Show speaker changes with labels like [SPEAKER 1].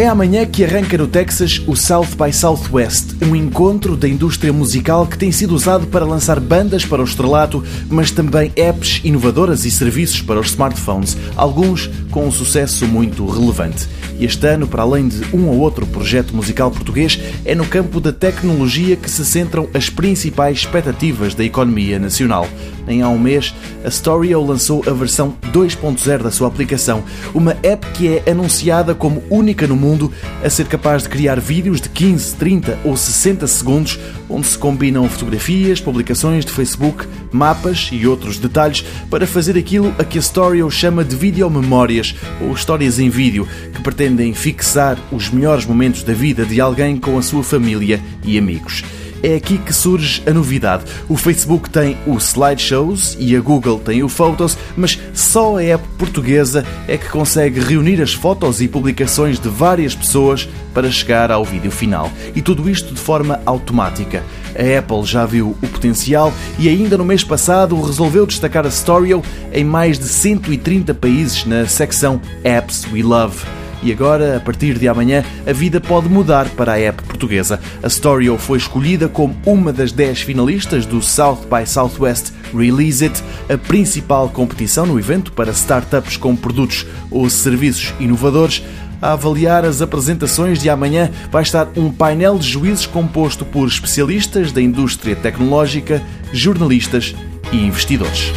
[SPEAKER 1] É amanhã que arranca no Texas o South by Southwest, um encontro da indústria musical que tem sido usado para lançar bandas para o estrelato, mas também apps inovadoras e serviços para os smartphones, alguns com um sucesso muito relevante. Este ano, para além de um ou outro projeto musical português, é no campo da tecnologia que se centram as principais expectativas da economia nacional. Nem há um mês, a Storio lançou a versão 2.0 da sua aplicação, uma app que é anunciada como única no mundo a ser capaz de criar vídeos de 15, 30 ou 60 segundos, onde se combinam fotografias, publicações de Facebook, mapas e outros detalhes para fazer aquilo a que a Storio chama de videomemórias ou histórias em vídeo, que pretendem fixar os melhores momentos da vida de alguém com a sua família e amigos. É aqui que surge a novidade. O Facebook tem o Slideshows e a Google tem o Photos, mas só a app portuguesa é que consegue reunir as fotos e publicações de várias pessoas para chegar ao vídeo final. E tudo isto de forma automática. A Apple já viu o potencial e ainda no mês passado resolveu destacar a Storio em mais de 130 países na secção Apps We Love. E agora, a partir de amanhã, a vida pode mudar para a app portuguesa. A Storio foi escolhida como uma das 10 finalistas do South by Southwest Release It, a principal competição no evento para startups com produtos ou serviços inovadores. A avaliar as apresentações de amanhã vai estar um painel de juízes composto por especialistas da indústria tecnológica, jornalistas e investidores.